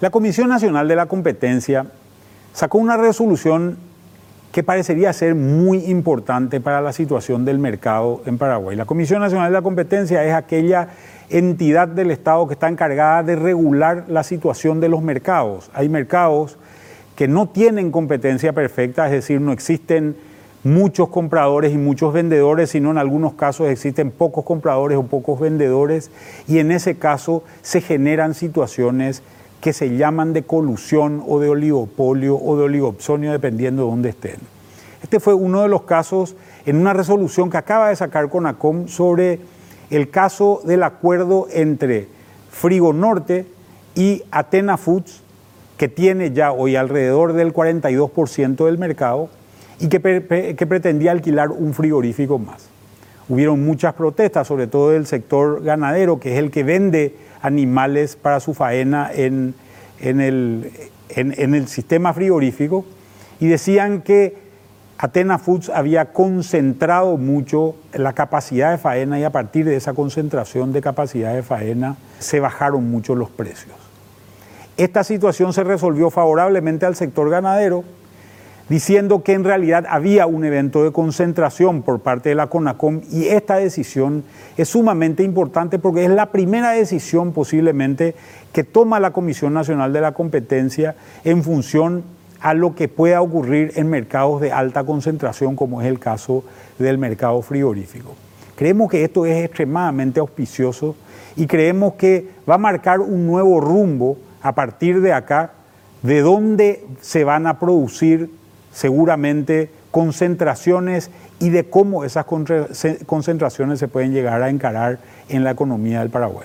La Comisión Nacional de la Competencia sacó una resolución que parecería ser muy importante para la situación del mercado en Paraguay. La Comisión Nacional de la Competencia es aquella entidad del Estado que está encargada de regular la situación de los mercados. Hay mercados que no tienen competencia perfecta, es decir, no existen muchos compradores y muchos vendedores, sino en algunos casos existen pocos compradores o pocos vendedores, y en ese caso se generan situaciones que se llaman de colusión o de oligopolio o de oligopsonio, dependiendo de dónde estén. Este fue uno de los casos en una resolución que acaba de sacar CONACOM sobre el caso del acuerdo entre Frigo Norte y Atena Foods, que tiene ya hoy alrededor del 42% del mercado y que, que pretendía alquilar un frigorífico más. Hubieron muchas protestas, sobre todo del sector ganadero, que es el que vende animales para su faena en, el, el sistema frigorífico y decían que Atena Foods había concentrado mucho la capacidad de faena y a partir de esa concentración de capacidad de faena se bajaron mucho los precios. Esta situación se resolvió favorablemente al sector ganadero diciendo que en realidad había un evento de concentración por parte de la CONACOM y esta decisión es sumamente importante porque es la primera decisión posiblemente que toma la Comisión Nacional de la Competencia en función a lo que pueda ocurrir en mercados de alta concentración como es el caso del mercado frigorífico. Creemos que esto es extremadamente auspicioso y creemos que va a marcar un nuevo rumbo a partir de acá de dónde se van a producir seguramente concentraciones y de cómo esas concentraciones se pueden llegar a encarar en la economía del Paraguay.